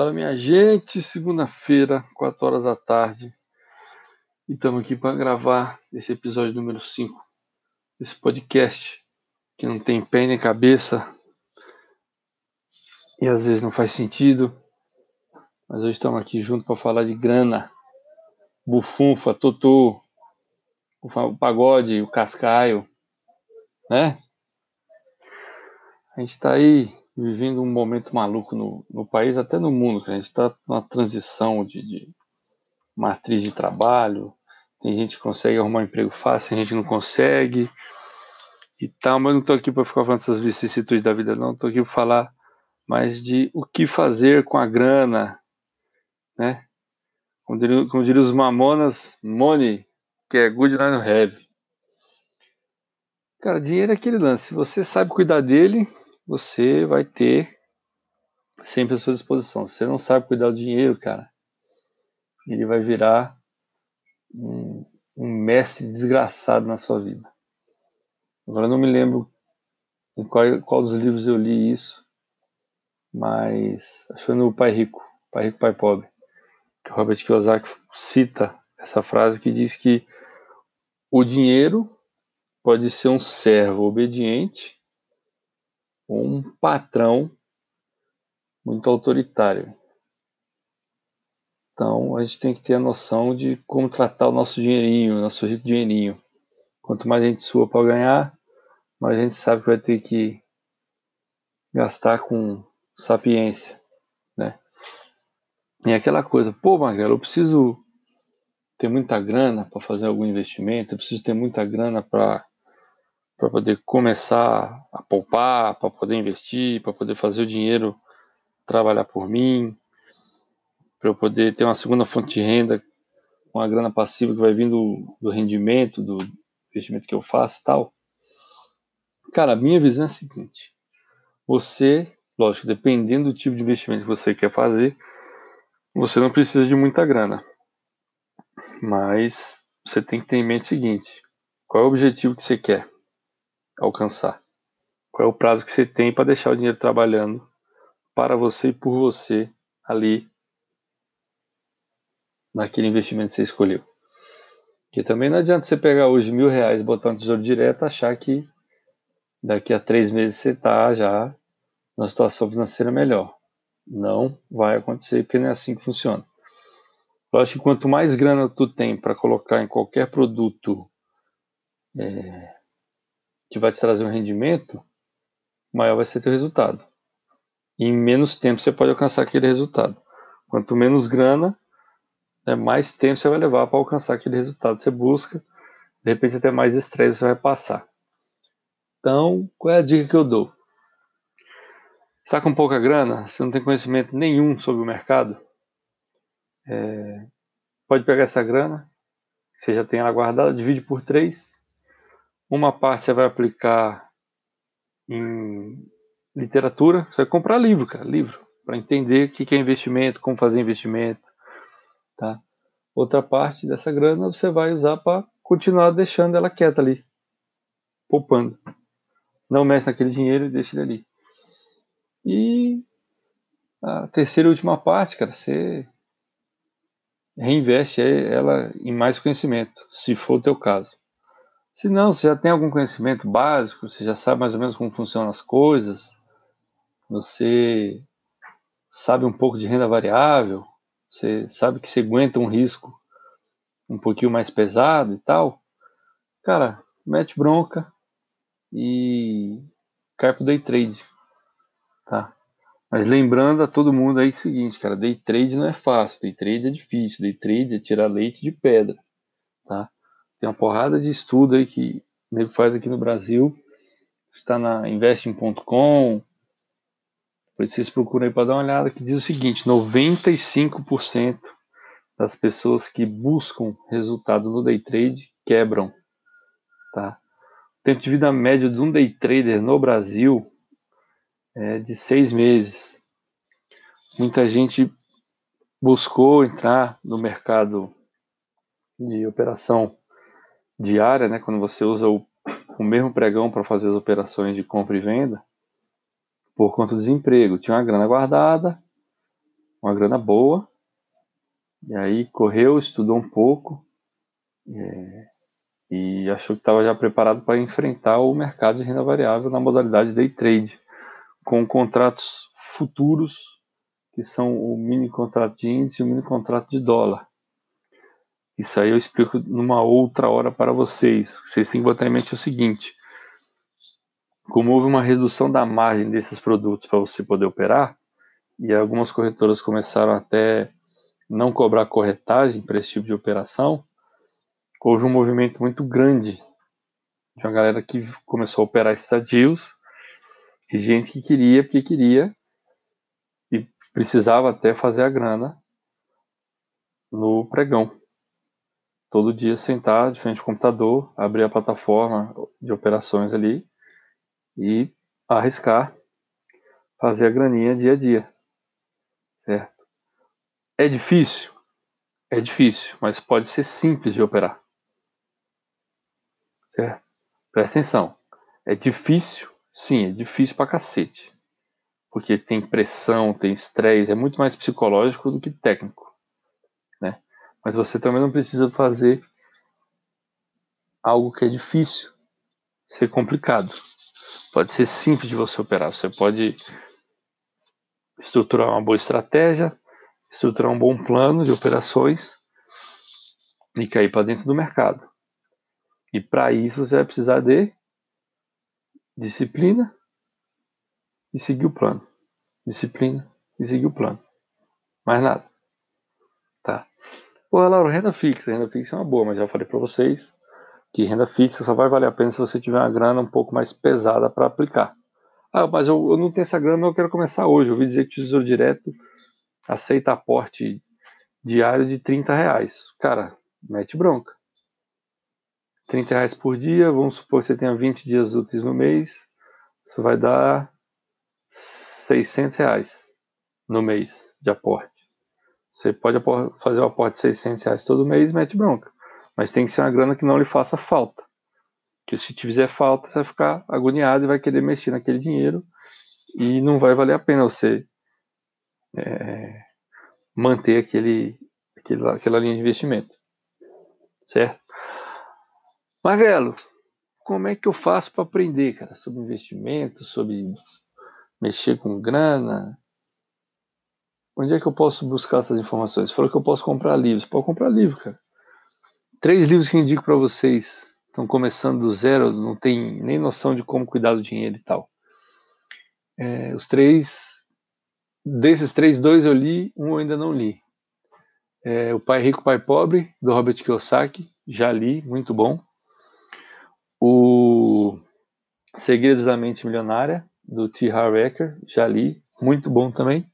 Fala minha gente, segunda-feira, 4 horas da tarde. E estamos aqui para gravar esse episódio número 5 desse podcast que não tem pé nem cabeça e às vezes não faz sentido. Mas hoje estamos aqui junto para falar de grana, bufunfa, totô, o pagode, o cascaio, né? A gente está aí vivendo um momento maluco no, no país, até no mundo. A gente está numa transição de, de, matriz de trabalho. Tem gente que consegue arrumar um emprego fácil, a gente não consegue. E tal, mas não estou aqui para ficar falando essas vicissitudes da vida, não. Estou aqui para falar mais de o que fazer com a grana, né? Como diriam, como diriam os mamonas, money, que é good not have. Cara, dinheiro é aquele lance. Se você sabe cuidar dele, você vai ter sempre à sua disposição. Se você não sabe cuidar do dinheiro, cara, ele vai virar um, um mestre desgraçado na sua vida. Agora eu não me lembro em qual, qual dos livros eu li isso, mas acho que foi no Pai Rico, Pai Rico, Pai Pobre, que Robert Kiyosaki cita essa frase que diz que o dinheiro pode ser um servo obediente um patrão muito autoritário. Então a gente tem que ter a noção de como tratar o nosso dinheirinho, nosso rico dinheirinho. Quanto mais a gente sua para ganhar, mais a gente sabe que vai ter que gastar com sapiência, né? E aquela coisa, pô, Magrelo, eu preciso ter muita grana para fazer algum investimento, eu preciso ter muita grana para para poder começar a poupar, para poder investir, para poder fazer o dinheiro trabalhar por mim, para eu poder ter uma segunda fonte de renda, uma grana passiva que vai vindo do, do rendimento, do investimento que eu faço e tal. Cara, a minha visão é a seguinte: você, lógico, dependendo do tipo de investimento que você quer fazer, você não precisa de muita grana. Mas você tem que ter em mente o seguinte: qual é o objetivo que você quer? Alcançar? Qual é o prazo que você tem para deixar o dinheiro trabalhando para você e por você ali naquele investimento que você escolheu? Porque também não adianta você pegar hoje mil reais, botar no tesouro direto, achar que daqui a três meses você está já numa situação financeira melhor. Não vai acontecer porque não é assim que funciona. Eu acho que quanto mais grana tu tem para colocar em qualquer produto é, que vai te trazer um rendimento, maior vai ser teu resultado. E em menos tempo você pode alcançar aquele resultado. Quanto menos grana, né, mais tempo você vai levar para alcançar aquele resultado que você busca. De repente até mais estresse você vai passar. Então, qual é a dica que eu dou? Está com pouca grana, você não tem conhecimento nenhum sobre o mercado, é, pode pegar essa grana, que você já tem ela guardada, divide por três uma parte você vai aplicar em literatura, você vai comprar livro, cara, livro, para entender o que é investimento, como fazer investimento, tá? Outra parte dessa grana você vai usar para continuar deixando ela quieta ali, poupando. Não mexe naquele dinheiro e deixa ele ali. E a terceira e última parte, cara, você reinveste ela em mais conhecimento, se for o teu caso. Se não, você já tem algum conhecimento básico, você já sabe mais ou menos como funcionam as coisas, você sabe um pouco de renda variável, você sabe que você aguenta um risco um pouquinho mais pesado e tal, cara, mete bronca e cai pro day trade, tá? Mas lembrando a todo mundo aí o seguinte, cara, day trade não é fácil, day trade é difícil, day trade é tirar leite de pedra, tá? Tem uma porrada de estudo aí que o nego faz aqui no Brasil. Está na investing.com. Depois vocês procuram aí para dar uma olhada que diz o seguinte: 95% das pessoas que buscam resultado no day trade quebram. Tá? O tempo de vida médio de um day trader no Brasil é de seis meses. Muita gente buscou entrar no mercado de operação diária, né, quando você usa o, o mesmo pregão para fazer as operações de compra e venda, por conta do desemprego. Tinha uma grana guardada, uma grana boa, e aí correu, estudou um pouco, é, e achou que estava já preparado para enfrentar o mercado de renda variável na modalidade day trade, com contratos futuros, que são o mini contrato de índice e o mini contrato de dólar. Isso aí eu explico numa outra hora para vocês. Vocês têm que botar em mente o seguinte: como houve uma redução da margem desses produtos para você poder operar, e algumas corretoras começaram até não cobrar corretagem para esse tipo de operação, houve um movimento muito grande de uma galera que começou a operar esses ativos e gente que queria porque queria e precisava até fazer a grana no pregão. Todo dia sentar de frente ao computador, abrir a plataforma de operações ali e arriscar fazer a graninha dia a dia. Certo? É difícil? É difícil, mas pode ser simples de operar. Certo? Presta atenção. É difícil? Sim, é difícil pra cacete. Porque tem pressão, tem estresse, é muito mais psicológico do que técnico. Mas você também não precisa fazer algo que é difícil ser complicado. Pode ser simples de você operar. Você pode estruturar uma boa estratégia, estruturar um bom plano de operações e cair para dentro do mercado. E para isso você vai precisar de disciplina e seguir o plano. Disciplina e seguir o plano. Mais nada. Pô, Laura, renda fixa. Renda fixa é uma boa, mas já falei para vocês que renda fixa só vai valer a pena se você tiver uma grana um pouco mais pesada para aplicar. Ah, mas eu, eu, não tenho essa grana, eu quero começar hoje. Eu ouvi dizer que o Tesouro Direto aceita aporte diário de 30 reais. Cara, mete bronca. 30 reais por dia, vamos supor que você tenha 20 dias úteis no mês, isso vai dar 600 reais no mês de aporte. Você pode fazer o aporte de 600 reais todo mês, mete bronca. Mas tem que ser uma grana que não lhe faça falta. Que se te fizer falta, você vai ficar agoniado e vai querer mexer naquele dinheiro e não vai valer a pena você é, manter aquele, aquele, aquela linha de investimento. Certo? Magrelo, como é que eu faço para aprender, cara, sobre investimento, sobre mexer com grana? Onde é que eu posso buscar essas informações? Falou que eu posso comprar livros. Pode comprar livro, cara. Três livros que eu indico para vocês. Estão começando do zero, não tem nem noção de como cuidar do dinheiro e tal. É, os três, desses três, dois eu li, um eu ainda não li. É, o Pai Rico, Pai Pobre, do Robert Kiyosaki, já li, muito bom. O Segredos da Mente Milionária, do T. Harv Eker, já li, muito bom também.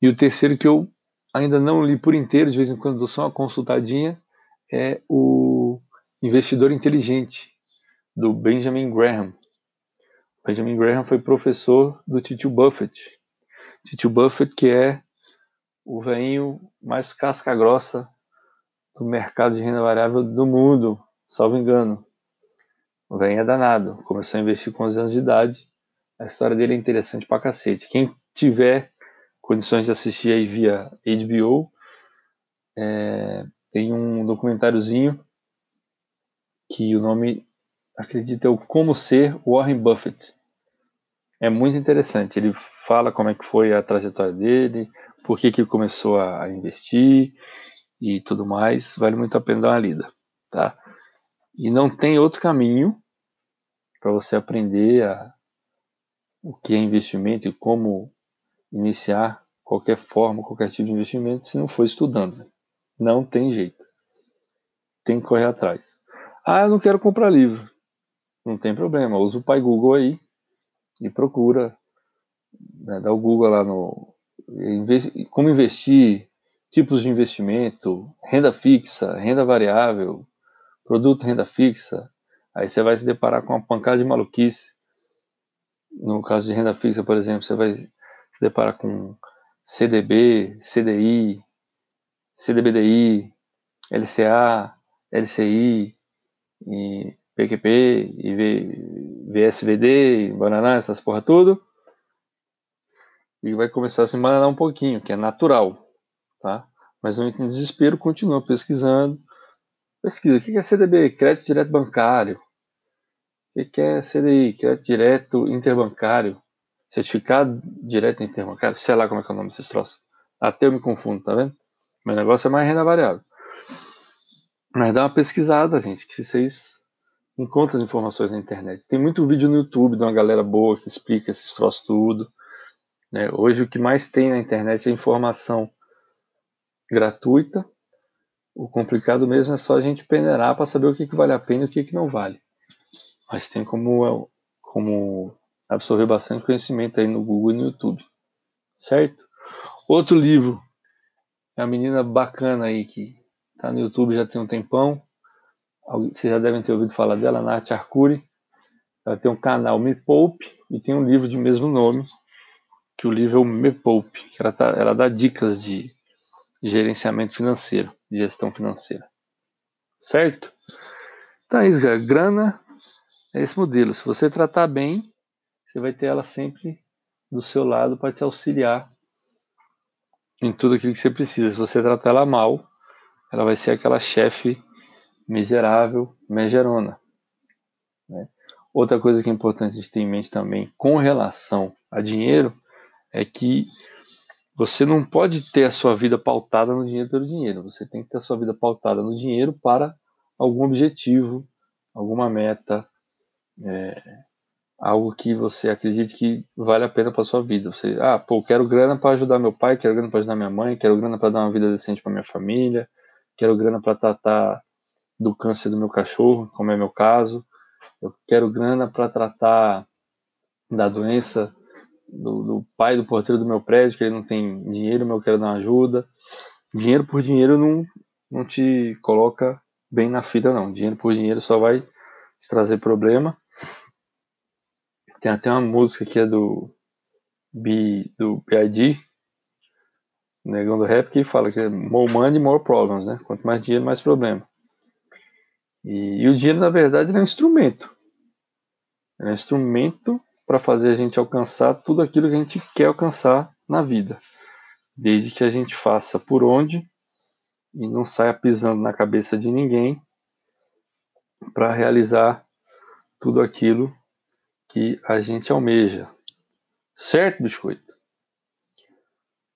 E o terceiro que eu ainda não li por inteiro, de vez em quando dou só uma consultadinha, é o Investidor Inteligente, do Benjamin Graham. Benjamin Graham foi professor do Tito Buffett. Tito Buffett, que é o veinho mais casca grossa do mercado de renda variável do mundo, salvo engano. O veinho é danado, começou a investir com 11 anos de idade. A história dele é interessante pra cacete. Quem tiver condições de assistir aí via HBO, é, tem um documentáriozinho que o nome, acredito, é o Como Ser Warren Buffett. É muito interessante. Ele fala como é que foi a trajetória dele, por que, que ele começou a investir e tudo mais. Vale muito a pena dar uma lida, tá? E não tem outro caminho para você aprender a, o que é investimento e como iniciar qualquer forma, qualquer tipo de investimento se não for estudando. Não tem jeito. Tem que correr atrás. Ah, eu não quero comprar livro. Não tem problema. Usa o pai Google aí e procura. Né, dá o Google lá no. Como investir, tipos de investimento, renda fixa, renda variável, produto renda fixa. Aí você vai se deparar com uma pancada de maluquice. No caso de renda fixa, por exemplo, você vai se deparar com CDB, CDI, CDBDI, LCA, LCI, e PQP, e VSVD, e Bananá, essas porra tudo. e vai começar a se emaranhar um pouquinho, que é natural, tá? Mas não entre em desespero, continua pesquisando. Pesquisa, o que é CDB? Crédito direto bancário. O que é CDI? Crédito direto interbancário. Certificado direto interbancário. Sei lá como é que é o nome desses troços. Até eu me confundo, tá vendo? Meu negócio é mais renda variável. Mas dá uma pesquisada, gente, que vocês encontram informações na internet. Tem muito vídeo no YouTube de uma galera boa que explica esses troços tudo. Né? Hoje o que mais tem na internet é informação gratuita. O complicado mesmo é só a gente peneirar para saber o que, que vale a pena e o que, que não vale. Mas tem como, como absorver bastante conhecimento aí no Google e no YouTube. Certo? Outro livro é uma menina bacana aí que tá no YouTube já tem um tempão. Vocês já devem ter ouvido falar dela, Nath Arcuri. Ela tem um canal Me Poupe e tem um livro de mesmo nome, que o livro é o Me Poupe, que ela, tá, ela dá dicas de gerenciamento financeiro, de gestão financeira. Certo? Então é isso. Grana é esse modelo. Se você tratar bem, você vai ter ela sempre do seu lado para te auxiliar em tudo aquilo que você precisa. Se você tratar ela mal, ela vai ser aquela chefe miserável, megerona. Né? Outra coisa que é importante a gente ter em mente também com relação a dinheiro é que você não pode ter a sua vida pautada no dinheiro pelo dinheiro. Você tem que ter a sua vida pautada no dinheiro para algum objetivo, alguma meta, é, algo que você acredite que vale a pena para sua vida. Você, ah, pô, quero grana para ajudar meu pai, quero grana para ajudar minha mãe, quero grana para dar uma vida decente para minha família, quero grana para tratar do câncer do meu cachorro, como é meu caso. Eu quero grana para tratar da doença do, do, pai do porteiro do meu prédio, que ele não tem dinheiro, mas eu quero dar uma ajuda. Dinheiro por dinheiro não, não te coloca bem na fita, não. Dinheiro por dinheiro só vai te trazer problema. Tem até uma música que é do, B, do B.I.D., negão do rap, que fala que é more money, more problems, né? Quanto mais dinheiro, mais problema. E, e o dinheiro, na verdade, é um instrumento. É um instrumento para fazer a gente alcançar tudo aquilo que a gente quer alcançar na vida. Desde que a gente faça por onde e não saia pisando na cabeça de ninguém para realizar tudo aquilo que a gente almeja. Certo, biscoito?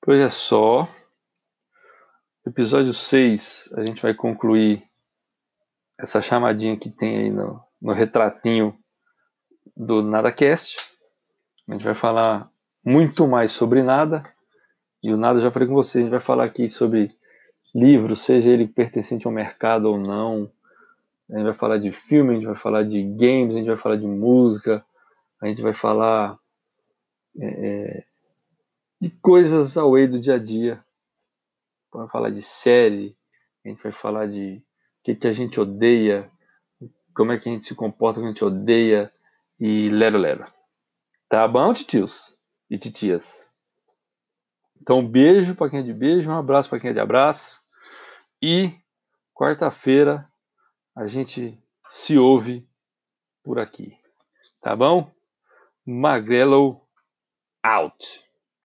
Pois é só. Episódio 6, a gente vai concluir essa chamadinha que tem aí no, no retratinho do NadaCast. A gente vai falar muito mais sobre nada. E o nada, já falei com você, a gente vai falar aqui sobre livros, seja ele pertencente ao mercado ou não. A gente vai falar de filme, a gente vai falar de games, a gente vai falar de música, a gente vai falar é, é de coisas ao way do dia a dia. Vai falar de série, a gente vai falar de o que, que a gente odeia, como é que a gente se comporta quando a gente odeia, e lero lero. Tá bom, titios e titias? Então, um beijo para quem é de beijo, um abraço para quem é de abraço. E quarta-feira a gente se ouve por aqui. Tá bom? Magrelo out.